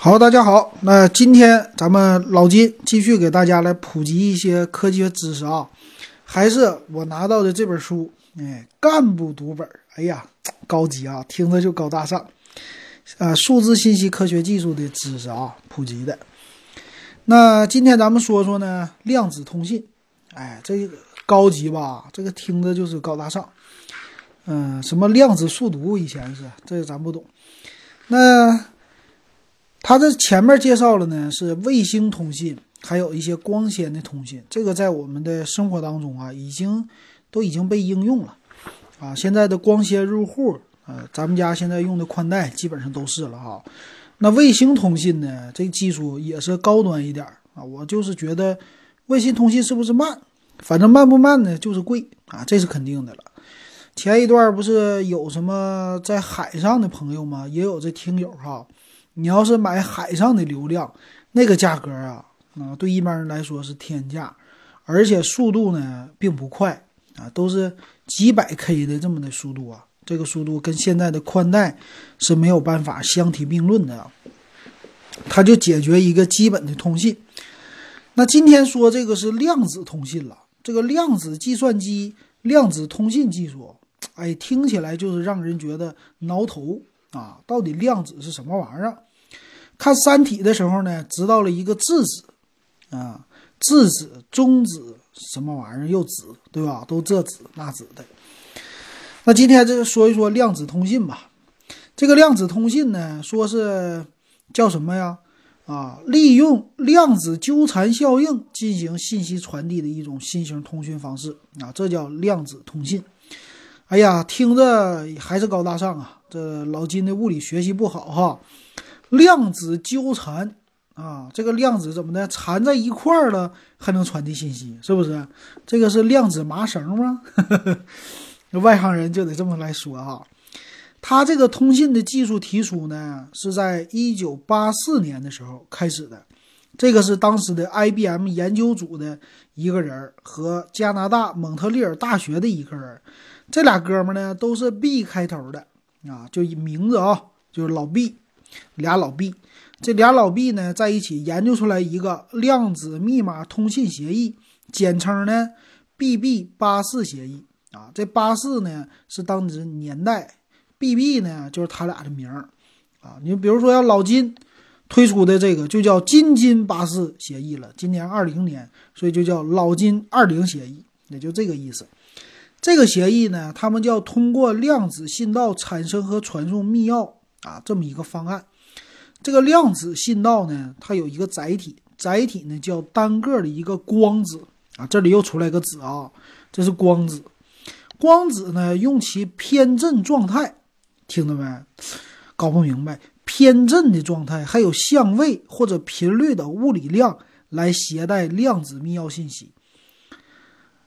好，大家好，那今天咱们老金继续给大家来普及一些科学知识啊，还是我拿到的这本书，哎，干部读本，哎呀，高级啊，听着就高大上，啊，数字信息科学技术的知识啊，普及的。那今天咱们说说呢，量子通信，哎，这个高级吧，这个听着就是高大上，嗯，什么量子速读，以前是这个咱不懂，那。它这前面介绍了呢，是卫星通信，还有一些光纤的通信。这个在我们的生活当中啊，已经都已经被应用了啊。现在的光纤入户，呃，咱们家现在用的宽带基本上都是了哈。那卫星通信呢，这技术也是高端一点啊。我就是觉得卫星通信是不是慢？反正慢不慢呢，就是贵啊，这是肯定的了。前一段不是有什么在海上的朋友吗？也有这听友哈。你要是买海上的流量，那个价格啊，啊，对一般人来说是天价，而且速度呢并不快啊，都是几百 K 的这么的速度啊，这个速度跟现在的宽带是没有办法相提并论的。它就解决一个基本的通信。那今天说这个是量子通信了，这个量子计算机、量子通信技术，哎，听起来就是让人觉得挠头啊！到底量子是什么玩意儿？看《三体》的时候呢，知道了一个质子，啊，质子、中子什么玩意儿又子，对吧？都这子那子的。那今天就说一说量子通信吧。这个量子通信呢，说是叫什么呀？啊，利用量子纠缠效应进行信息传递的一种新型通讯方式啊，这叫量子通信。哎呀，听着还是高大上啊！这老金的物理学习不好哈。量子纠缠啊，这个量子怎么的缠在一块儿了还能传递信息，是不是？这个是量子麻绳吗？外行人就得这么来说啊。他这个通信的技术提出呢，是在一九八四年的时候开始的。这个是当时的 IBM 研究组的一个人和加拿大蒙特利尔大学的一个人，这俩哥们呢都是 B 开头的啊，就名字啊，就是老 B。俩老毕，这俩老毕呢，在一起研究出来一个量子密码通信协议，简称呢 BB 八四协议啊。这八四呢是当时年代，BB 呢就是他俩的名儿啊。你比如说，要老金推出的这个就叫金金八四协议了，今年二零年，所以就叫老金二零协议，也就这个意思。这个协议呢，他们叫通过量子信道产生和传送密钥。啊，这么一个方案，这个量子信道呢，它有一个载体，载体呢叫单个的一个光子啊，这里又出来个子啊，这是光子，光子呢用其偏振状态，听到没？搞不明白，偏振的状态还有相位或者频率的物理量来携带量子密钥信息。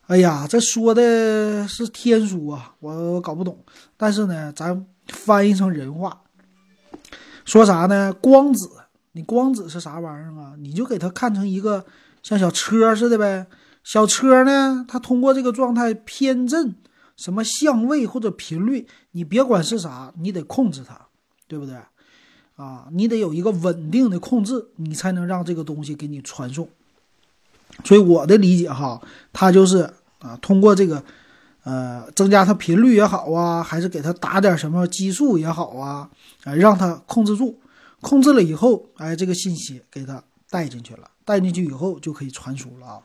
哎呀，这说的是天书啊，我搞不懂，但是呢，咱翻译成人话。说啥呢？光子，你光子是啥玩意儿啊？你就给它看成一个像小车似的呗。小车呢，它通过这个状态偏振，什么相位或者频率，你别管是啥，你得控制它，对不对？啊，你得有一个稳定的控制，你才能让这个东西给你传送。所以我的理解哈，它就是啊，通过这个。呃，增加它频率也好啊，还是给它打点什么激素也好啊，啊，让它控制住，控制了以后，哎，这个信息给它带进去了，带进去以后就可以传输了啊。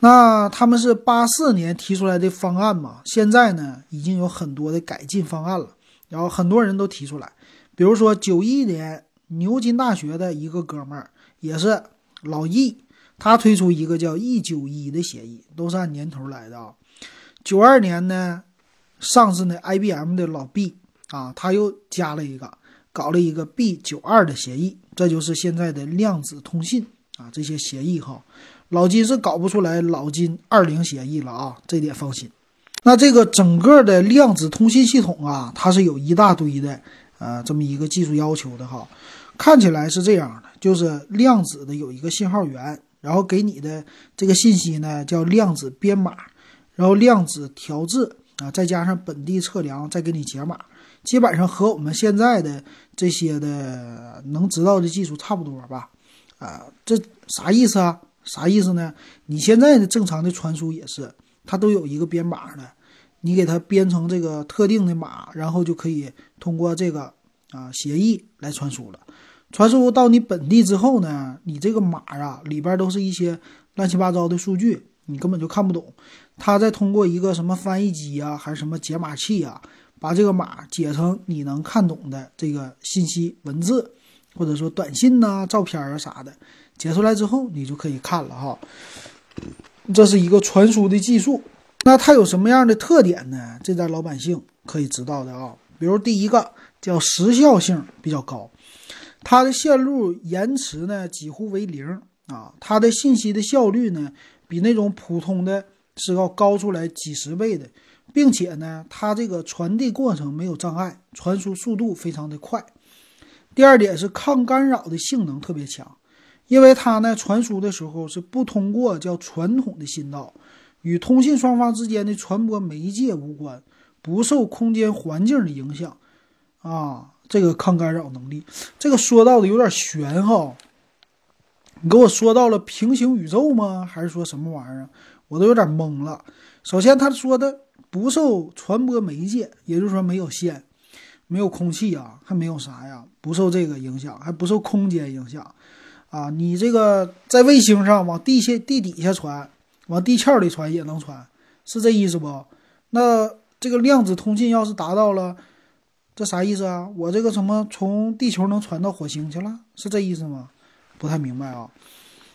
那他们是八四年提出来的方案嘛，现在呢已经有很多的改进方案了，然后很多人都提出来，比如说九一年牛津大学的一个哥们儿，也是老易，他推出一个叫 E 九一的协议，都是按年头来的啊。九二年呢，上市呢 IBM 的老 B 啊，他又加了一个，搞了一个 B 九二的协议，这就是现在的量子通信啊，这些协议哈，老金是搞不出来老金二零协议了啊，这点放心。那这个整个的量子通信系统啊，它是有一大堆的呃这么一个技术要求的哈，看起来是这样的，就是量子的有一个信号源，然后给你的这个信息呢叫量子编码。然后量子调制啊，再加上本地测量，再给你解码，基本上和我们现在的这些的能知道的技术差不多吧。啊，这啥意思啊？啥意思呢？你现在的正常的传输也是，它都有一个编码的，你给它编成这个特定的码，然后就可以通过这个啊协议来传输了。传输到你本地之后呢，你这个码啊里边都是一些乱七八糟的数据，你根本就看不懂。它再通过一个什么翻译机啊，还是什么解码器啊，把这个码解成你能看懂的这个信息文字，或者说短信呐、照片啊啥的，解出来之后你就可以看了哈。这是一个传输的技术。那它有什么样的特点呢？这在老百姓可以知道的啊。比如第一个叫时效性比较高。它的线路延迟呢几乎为零啊，它的信息的效率呢比那种普通的是要高出来几十倍的，并且呢它这个传递过程没有障碍，传输速度非常的快。第二点是抗干扰的性能特别强，因为它呢传输的时候是不通过叫传统的信道，与通信双方之间的传播媒介无关，不受空间环境的影响啊。这个抗干扰能力，这个说到的有点玄哈。你给我说到了平行宇宙吗？还是说什么玩意儿？我都有点懵了。首先，他说的不受传播媒介，也就是说没有线，没有空气啊，还没有啥呀？不受这个影响，还不受空间影响啊？你这个在卫星上往地下、地底下传，往地壳里传也能传，是这意思不？那这个量子通信要是达到了？这啥意思啊？我这个什么从地球能传到火星去了，是这意思吗？不太明白啊。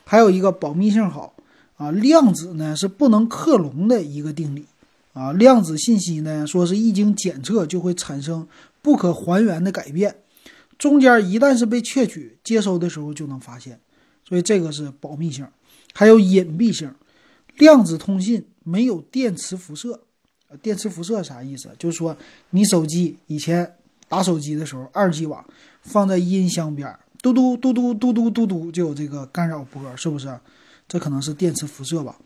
还有一个保密性好啊，量子呢是不能克隆的一个定理啊。量子信息呢说是一经检测就会产生不可还原的改变，中间一旦是被窃取接收的时候就能发现，所以这个是保密性。还有隐蔽性，量子通信没有电磁辐射。电磁辐射啥意思？就是说，你手机以前打手机的时候，二 G 网放在音箱边，嘟嘟嘟嘟嘟嘟嘟嘟，就有这个干扰波，是不是？这可能是电磁辐射吧。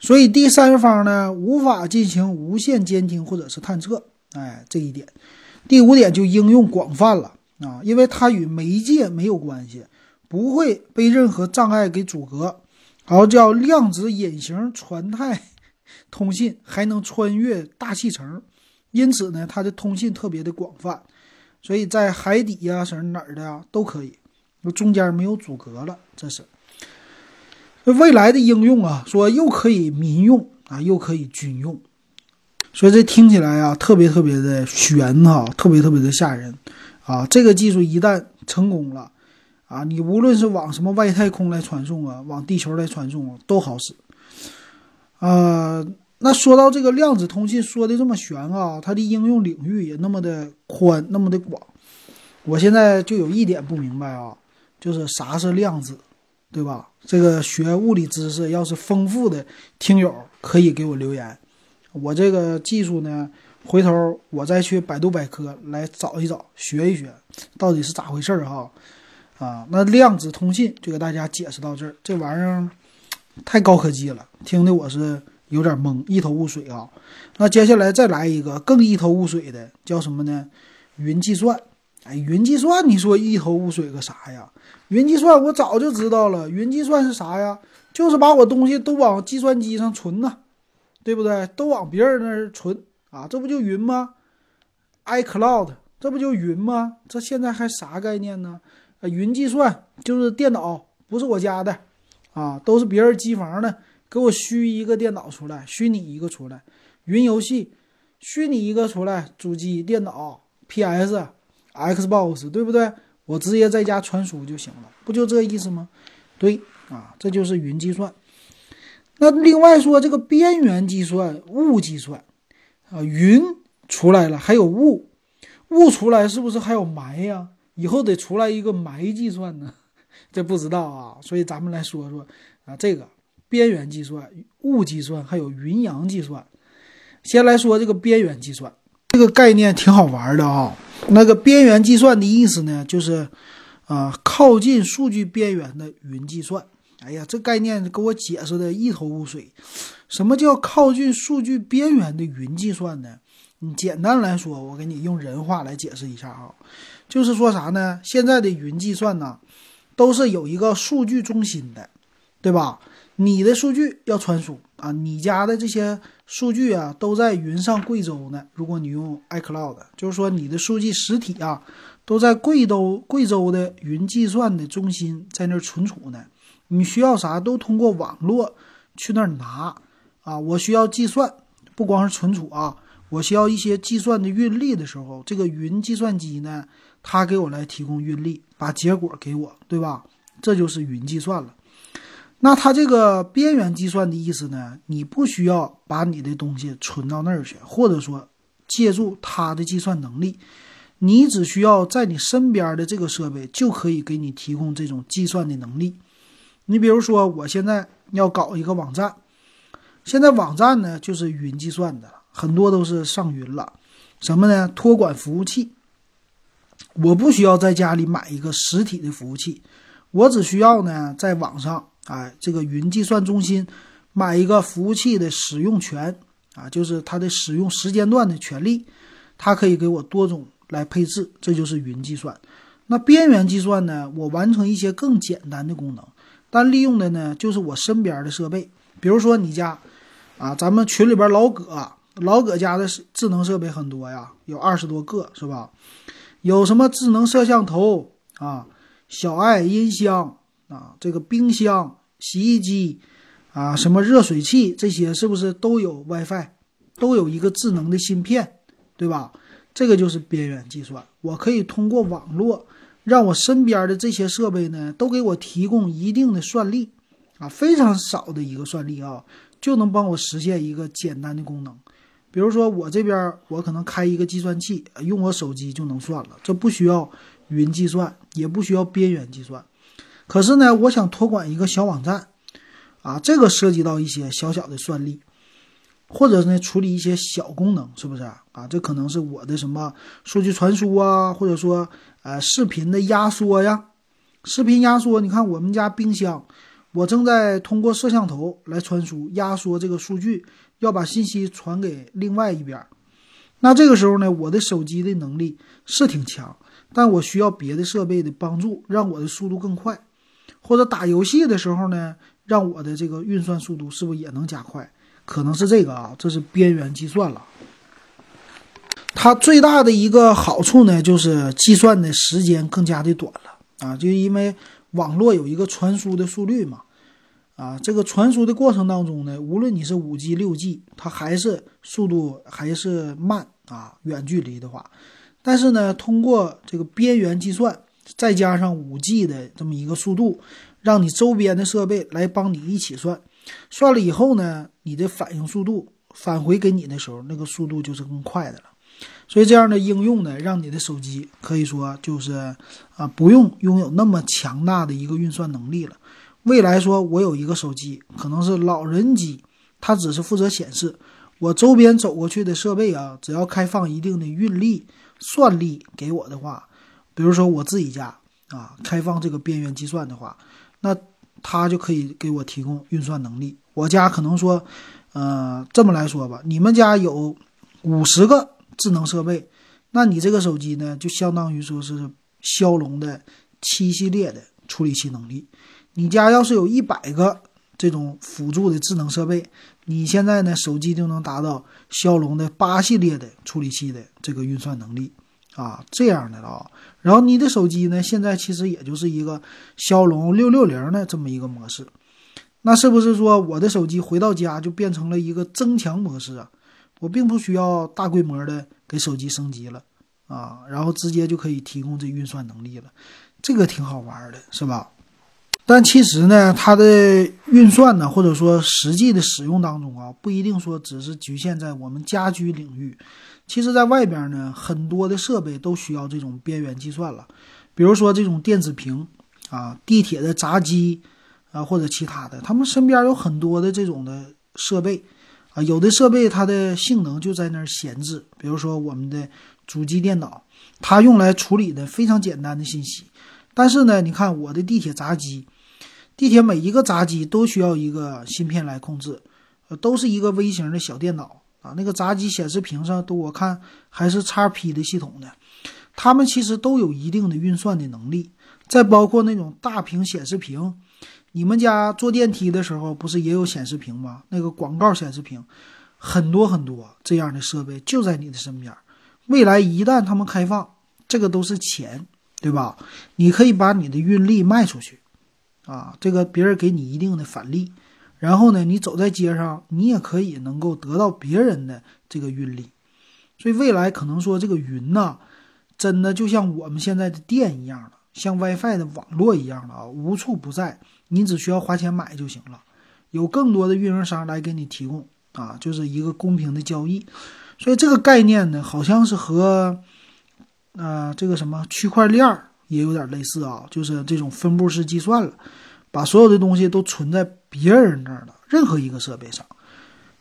所以第三方呢，无法进行无线监听或者是探测。哎，这一点。第五点就应用广泛了啊，因为它与媒介没有关系，不会被任何障碍给阻隔。好，叫量子隐形传态。通信还能穿越大气层，因此呢，它的通信特别的广泛，所以在海底呀，什么哪儿的呀都可以，中间没有阻隔了。这是未来的应用啊，说又可以民用啊，又可以军用，所以这听起来啊，特别特别的玄哈，特别特别的吓人啊。这个技术一旦成功了啊，你无论是往什么外太空来传送啊，往地球来传送啊，都好使。呃，那说到这个量子通信，说的这么玄啊，它的应用领域也那么的宽，那么的广。我现在就有一点不明白啊，就是啥是量子，对吧？这个学物理知识要是丰富的听友可以给我留言。我这个技术呢，回头我再去百度百科来找一找，学一学，到底是咋回事儿哈。啊，那量子通信就给大家解释到这儿，这玩意儿。太高科技了，听的我是有点懵，一头雾水啊。那接下来再来一个更一头雾水的，叫什么呢？云计算。哎，云计算，你说一头雾水个啥呀？云计算我早就知道了，云计算是啥呀？就是把我东西都往计算机上存呐，对不对？都往别人那儿存啊，这不就云吗？iCloud，这不就云吗？这现在还啥概念呢？啊，云计算就是电脑，不是我家的。啊，都是别人机房的，给我虚一个电脑出来，虚拟一个出来，云游戏，虚拟一个出来，主机、电脑、PS、Xbox，对不对？我直接在家传输就行了，不就这意思吗？对，啊，这就是云计算。那另外说这个边缘计算、物计算，啊，云出来了，还有物，物出来是不是还有埋呀？以后得出来一个埋计算呢？这不知道啊，所以咱们来说说啊，这个边缘计算、物计算还有云阳计算。先来说这个边缘计算，这个概念挺好玩的啊。那个边缘计算的意思呢，就是啊，靠近数据边缘的云计算。哎呀，这概念给我解释的一头雾水。什么叫靠近数据边缘的云计算呢？你简单来说，我给你用人话来解释一下啊，就是说啥呢？现在的云计算呢，都是有一个数据中心的，对吧？你的数据要传输啊，你家的这些数据啊，都在云上贵州呢。如果你用 iCloud，就是说你的数据实体啊，都在贵州贵州的云计算的中心在那儿存储呢。你需要啥都通过网络去那儿拿啊。我需要计算，不光是存储啊，我需要一些计算的运力的时候，这个云计算机呢，它给我来提供运力，把结果给我，对吧？这就是云计算了。那它这个边缘计算的意思呢？你不需要把你的东西存到那儿去，或者说借助它的计算能力，你只需要在你身边的这个设备就可以给你提供这种计算的能力。你比如说，我现在要搞一个网站，现在网站呢就是云计算的，很多都是上云了。什么呢？托管服务器，我不需要在家里买一个实体的服务器，我只需要呢在网上。哎，这个云计算中心买一个服务器的使用权啊，就是它的使用时间段的权利，它可以给我多种来配置，这就是云计算。那边缘计算呢，我完成一些更简单的功能，但利用的呢就是我身边的设备，比如说你家啊，咱们群里边老葛，老葛家的智能设备很多呀，有二十多个是吧？有什么智能摄像头啊，小爱音箱。啊，这个冰箱、洗衣机，啊，什么热水器，这些是不是都有 WiFi，都有一个智能的芯片，对吧？这个就是边缘计算。我可以通过网络，让我身边的这些设备呢，都给我提供一定的算力，啊，非常少的一个算力啊，就能帮我实现一个简单的功能。比如说我这边，我可能开一个计算器，用我手机就能算了，这不需要云计算，也不需要边缘计算。可是呢，我想托管一个小网站，啊，这个涉及到一些小小的算力，或者呢处理一些小功能，是不是啊？这可能是我的什么数据传输啊，或者说呃视频的压缩呀，视频压缩。你看我们家冰箱，我正在通过摄像头来传输压缩这个数据，要把信息传给另外一边。那这个时候呢，我的手机的能力是挺强，但我需要别的设备的帮助，让我的速度更快。或者打游戏的时候呢，让我的这个运算速度是不是也能加快？可能是这个啊，这是边缘计算了。它最大的一个好处呢，就是计算的时间更加的短了啊，就因为网络有一个传输的速率嘛，啊，这个传输的过程当中呢，无论你是五 G、六 G，它还是速度还是慢啊，远距离的话，但是呢，通过这个边缘计算。再加上五 G 的这么一个速度，让你周边的设备来帮你一起算，算了以后呢，你的反应速度返回给你的时候，那个速度就是更快的了。所以这样的应用呢，让你的手机可以说就是啊，不用拥有那么强大的一个运算能力了。未来说，我有一个手机，可能是老人机，它只是负责显示，我周边走过去的设备啊，只要开放一定的运力、算力给我的话。比如说我自己家啊，开放这个边缘计算的话，那它就可以给我提供运算能力。我家可能说，呃，这么来说吧，你们家有五十个智能设备，那你这个手机呢，就相当于说是骁龙的七系列的处理器能力。你家要是有一百个这种辅助的智能设备，你现在呢，手机就能达到骁龙的八系列的处理器的这个运算能力。啊，这样的啊，然后你的手机呢，现在其实也就是一个骁龙六六零的这么一个模式，那是不是说我的手机回到家就变成了一个增强模式啊？我并不需要大规模的给手机升级了啊，然后直接就可以提供这运算能力了，这个挺好玩的，是吧？但其实呢，它的运算呢，或者说实际的使用当中啊，不一定说只是局限在我们家居领域。其实，在外边呢，很多的设备都需要这种边缘计算了，比如说这种电子屏啊、地铁的闸机啊，或者其他的，他们身边有很多的这种的设备啊。有的设备它的性能就在那儿闲置，比如说我们的主机电脑，它用来处理的非常简单的信息。但是呢，你看我的地铁闸机，地铁每一个闸机都需要一个芯片来控制，呃，都是一个微型的小电脑。啊，那个闸机显示屏上都我看还是 XP 的系统的，它们其实都有一定的运算的能力。再包括那种大屏显示屏，你们家坐电梯的时候不是也有显示屏吗？那个广告显示屏，很多很多这样的设备就在你的身边。未来一旦他们开放，这个都是钱，对吧？你可以把你的运力卖出去，啊，这个别人给你一定的返利，然后呢，你走在街上，你也可以能够得到别人的这个运力。所以未来可能说这个云呐，真的就像我们现在的电一样了，像 WiFi 的网络一样了啊，无处不在，你只需要花钱买就行了。有更多的运营商来给你提供啊，就是一个公平的交易。所以这个概念呢，好像是和，呃，这个什么区块链也有点类似啊，就是这种分布式计算了，把所有的东西都存在别人那儿的，任何一个设备上，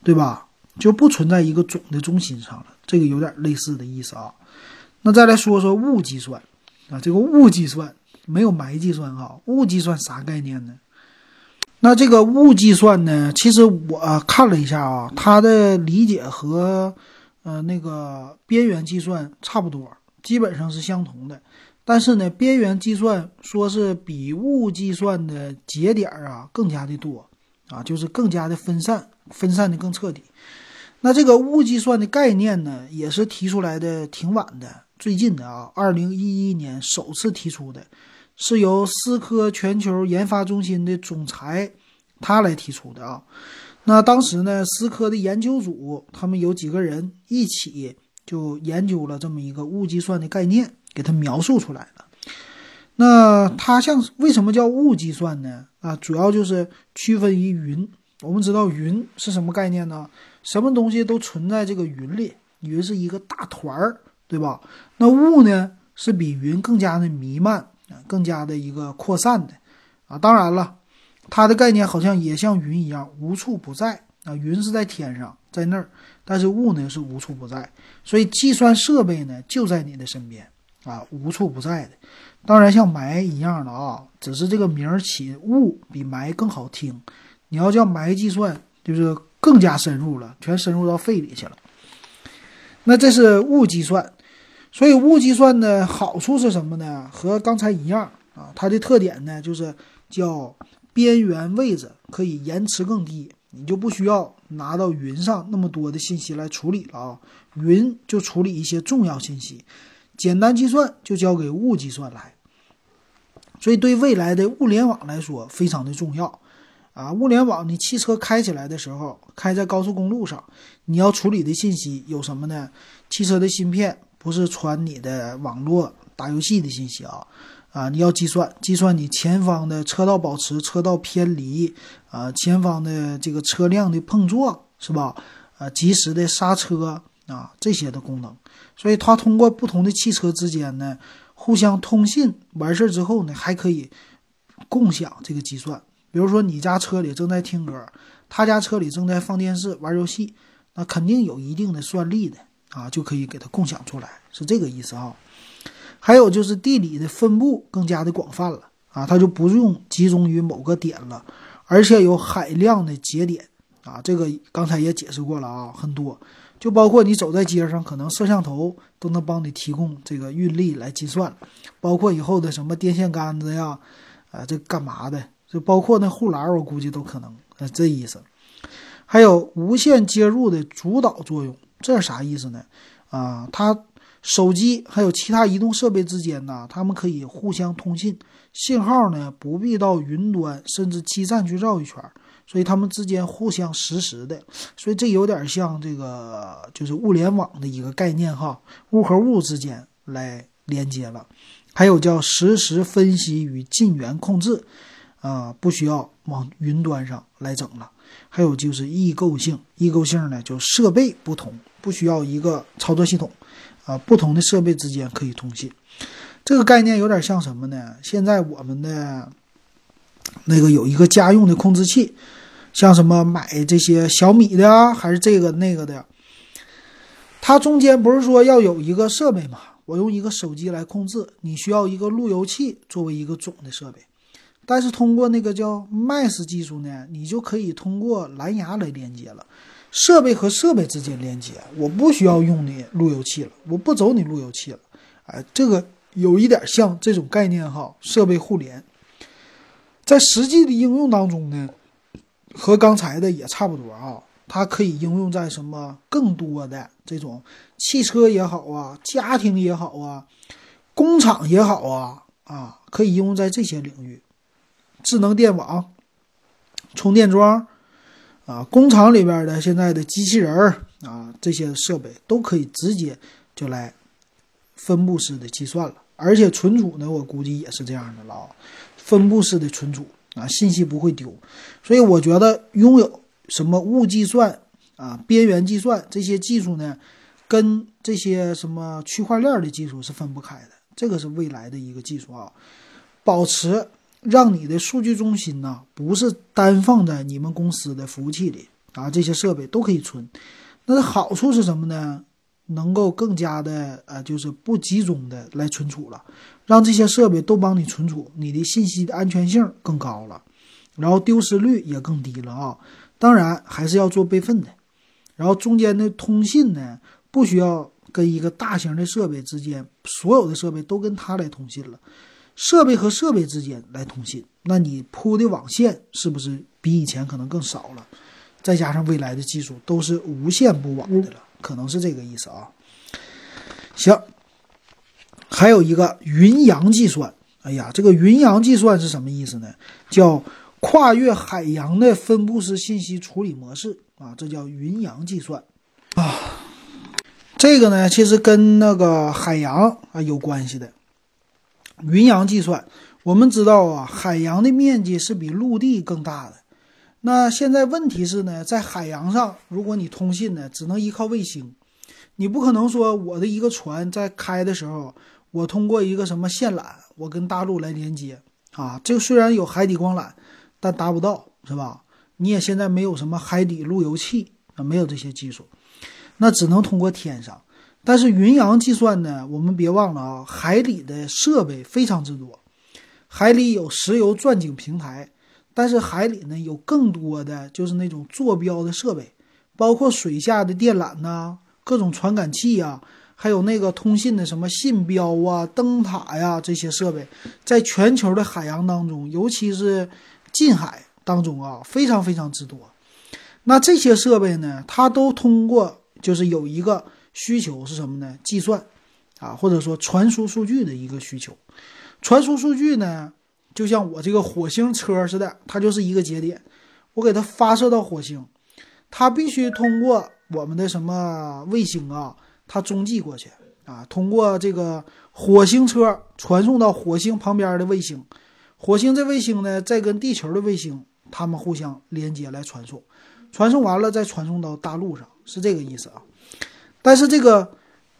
对吧？就不存在一个总的中心上了，这个有点类似的意思啊。那再来说说物计算啊，这个物计算没有埋计算啊，物计算啥概念呢？那这个物计算呢，其实我看了一下啊，它的理解和。呃，那个边缘计算差不多，基本上是相同的。但是呢，边缘计算说是比物计算的节点啊更加的多啊，就是更加的分散，分散的更彻底。那这个物计算的概念呢，也是提出来的挺晚的，最近的啊，二零一一年首次提出的，是由思科全球研发中心的总裁他来提出的啊。那当时呢，思科的研究组他们有几个人一起就研究了这么一个物计算的概念，给它描述出来了。那它像为什么叫物计算呢？啊，主要就是区分于云。我们知道云是什么概念呢？什么东西都存在这个云里，云是一个大团儿，对吧？那雾呢，是比云更加的弥漫，更加的一个扩散的啊。当然了。它的概念好像也像云一样无处不在啊，云是在天上，在那儿，但是雾呢是无处不在，所以计算设备呢就在你的身边啊，无处不在的。当然像埋一样的啊，只是这个名儿起雾比埋更好听。你要叫埋计算，就是更加深入了，全深入到肺里去了。那这是雾计算，所以雾计算的好处是什么呢？和刚才一样啊，它的特点呢就是叫。边缘位置可以延迟更低，你就不需要拿到云上那么多的信息来处理了啊，云就处理一些重要信息，简单计算就交给物计算来。所以对未来的物联网来说非常的重要啊！物联网你汽车开起来的时候，开在高速公路上，你要处理的信息有什么呢？汽车的芯片不是传你的网络打游戏的信息啊。啊，你要计算计算你前方的车道保持、车道偏离，啊，前方的这个车辆的碰撞是吧？啊，及时的刹车啊，这些的功能。所以它通过不同的汽车之间呢，互相通信完事儿之后呢，还可以共享这个计算。比如说你家车里正在听歌，他家车里正在放电视、玩游戏，那肯定有一定的算力的啊，就可以给它共享出来，是这个意思啊。还有就是地理的分布更加的广泛了啊，它就不用集中于某个点了，而且有海量的节点啊，这个刚才也解释过了啊，很多，就包括你走在街上，可能摄像头都能帮你提供这个运力来计算，包括以后的什么电线杆子呀，啊，这干嘛的？就包括那护栏，我估计都可能，啊，这意思。还有无线接入的主导作用，这是啥意思呢？啊，它。手机还有其他移动设备之间呢，它们可以互相通信，信号呢不必到云端甚至基站去绕一圈，所以它们之间互相实时的，所以这有点像这个就是物联网的一个概念哈，物和物之间来连接了。还有叫实时分析与近源控制，啊，不需要往云端上来整了。还有就是异构性，异构性呢就设备不同，不需要一个操作系统。啊，不同的设备之间可以通信，这个概念有点像什么呢？现在我们的那个有一个家用的控制器，像什么买这些小米的啊，还是这个那个的，它中间不是说要有一个设备嘛？我用一个手机来控制，你需要一个路由器作为一个总的设备，但是通过那个叫 m e s 技术呢，你就可以通过蓝牙来连接了。设备和设备之间连接，我不需要用你路由器了，我不走你路由器了，哎，这个有一点像这种概念哈，设备互联，在实际的应用当中呢，和刚才的也差不多啊，它可以应用在什么更多的这种汽车也好啊，家庭也好啊，工厂也好啊，啊，可以应用在这些领域，智能电网、充电桩。啊，工厂里边的现在的机器人啊，这些设备都可以直接就来分布式的计算了，而且存储呢，我估计也是这样的了啊，分布式的存储啊，信息不会丢，所以我觉得拥有什么物计算啊、边缘计算这些技术呢，跟这些什么区块链的技术是分不开的，这个是未来的一个技术啊，保持。让你的数据中心呢，不是单放在你们公司的服务器里啊，这些设备都可以存。那好处是什么呢？能够更加的呃，就是不集中的来存储了，让这些设备都帮你存储，你的信息的安全性更高了，然后丢失率也更低了啊。当然还是要做备份的，然后中间的通信呢，不需要跟一个大型的设备之间，所有的设备都跟它来通信了。设备和设备之间来通信，那你铺的网线是不是比以前可能更少了？再加上未来的技术都是无线布网的了，可能是这个意思啊。行，还有一个云阳计算。哎呀，这个云阳计算是什么意思呢？叫跨越海洋的分布式信息处理模式啊，这叫云阳计算啊。这个呢，其实跟那个海洋啊有关系的。云阳计算，我们知道啊，海洋的面积是比陆地更大的。那现在问题是呢，在海洋上，如果你通信呢，只能依靠卫星，你不可能说我的一个船在开的时候，我通过一个什么线缆，我跟大陆来连接啊。这个虽然有海底光缆，但达不到，是吧？你也现在没有什么海底路由器啊，没有这些技术，那只能通过天上。但是云阳计算呢，我们别忘了啊，海里的设备非常之多，海里有石油钻井平台，但是海里呢有更多的就是那种坐标的设备，包括水下的电缆呐，各种传感器呀，还有那个通信的什么信标啊、灯塔呀这些设备，在全球的海洋当中，尤其是近海当中啊，非常非常之多。那这些设备呢，它都通过就是有一个。需求是什么呢？计算，啊，或者说传输数据的一个需求。传输数据呢，就像我这个火星车似的，它就是一个节点，我给它发射到火星，它必须通过我们的什么卫星啊，它中继过去啊，通过这个火星车传送到火星旁边的卫星，火星这卫星呢，再跟地球的卫星它们互相连接来传送，传送完了再传送到大陆上，是这个意思啊。但是这个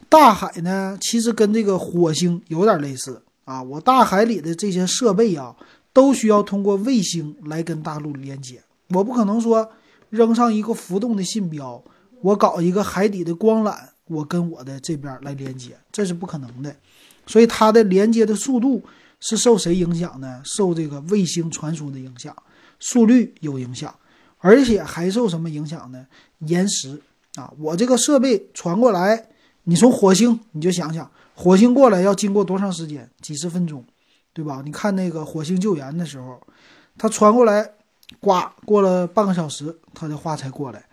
大海呢，其实跟这个火星有点类似啊。我大海里的这些设备啊，都需要通过卫星来跟大陆连接。我不可能说扔上一个浮动的信标，我搞一个海底的光缆，我跟我的这边来连接，这是不可能的。所以它的连接的速度是受谁影响呢？受这个卫星传输的影响，速率有影响，而且还受什么影响呢？延时。啊，我这个设备传过来，你从火星，你就想想，火星过来要经过多长时间？几十分钟，对吧？你看那个火星救援的时候，它传过来，呱，过了半个小时，它的话才过来，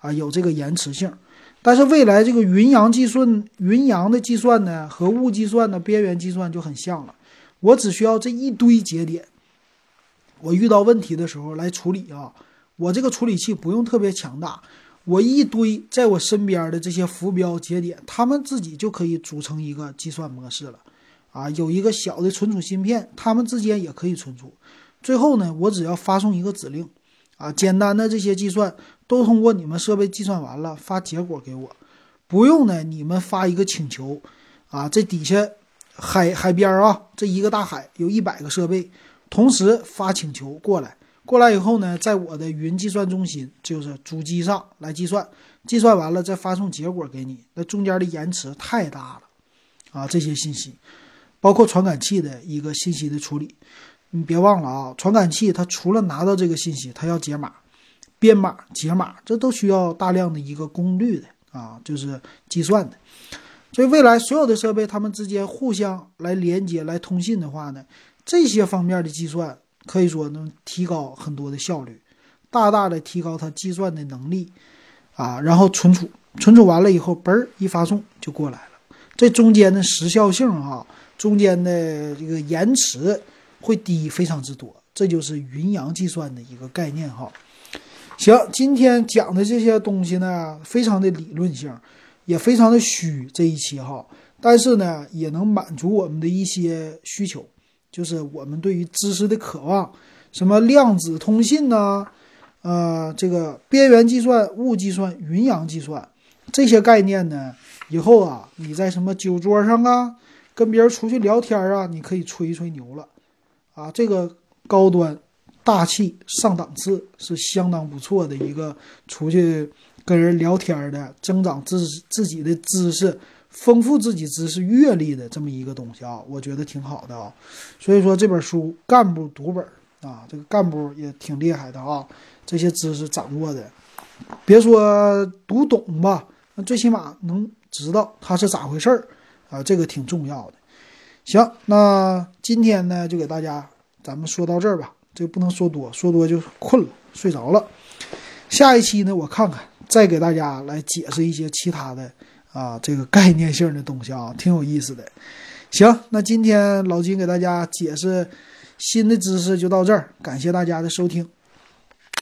啊，有这个延迟性。但是未来这个云阳计算，云阳的计算呢，和物计算的边缘计算就很像了。我只需要这一堆节点，我遇到问题的时候来处理啊，我这个处理器不用特别强大。我一堆在我身边的这些浮标节点，它们自己就可以组成一个计算模式了，啊，有一个小的存储芯片，它们之间也可以存储。最后呢，我只要发送一个指令，啊，简单的这些计算都通过你们设备计算完了，发结果给我，不用呢，你们发一个请求，啊，这底下海海边啊，这一个大海有一百个设备，同时发请求过来。过来以后呢，在我的云计算中心，就是主机上来计算，计算完了再发送结果给你，那中间的延迟太大了，啊，这些信息，包括传感器的一个信息的处理，你别忘了啊，传感器它除了拿到这个信息，它要解码，编码、解码，这都需要大量的一个功率的啊，就是计算的。所以未来所有的设备，它们之间互相来连接、来通信的话呢，这些方面的计算可以说能提高很多的效率，大大的提高它计算的能力啊。然后存储，存储完了以后，嘣儿一发送就过来了。这中间的时效性啊，中间的这个延迟会低非常之多。这就是云阳计算的一个概念哈。行，今天讲的这些东西呢，非常的理论性，也非常的虚这一期哈，但是呢，也能满足我们的一些需求，就是我们对于知识的渴望，什么量子通信呐，呃，这个边缘计算、物计算、云阳计算这些概念呢，以后啊，你在什么酒桌上啊，跟别人出去聊天啊，你可以吹一吹牛了，啊，这个。高端、大气、上档次是相当不错的一个出去跟人聊天的、增长自自己的知识、丰富自己知识阅历的这么一个东西啊，我觉得挺好的啊。所以说这本书干部读本啊，这个干部也挺厉害的啊，这些知识掌握的，别说读懂吧，那最起码能知道它是咋回事儿啊，这个挺重要的。行，那今天呢就给大家。咱们说到这儿吧，这不能说多，说多就困了，睡着了。下一期呢，我看看，再给大家来解释一些其他的啊，这个概念性的东西啊，挺有意思的。行，那今天老金给大家解释新的知识就到这儿，感谢大家的收听。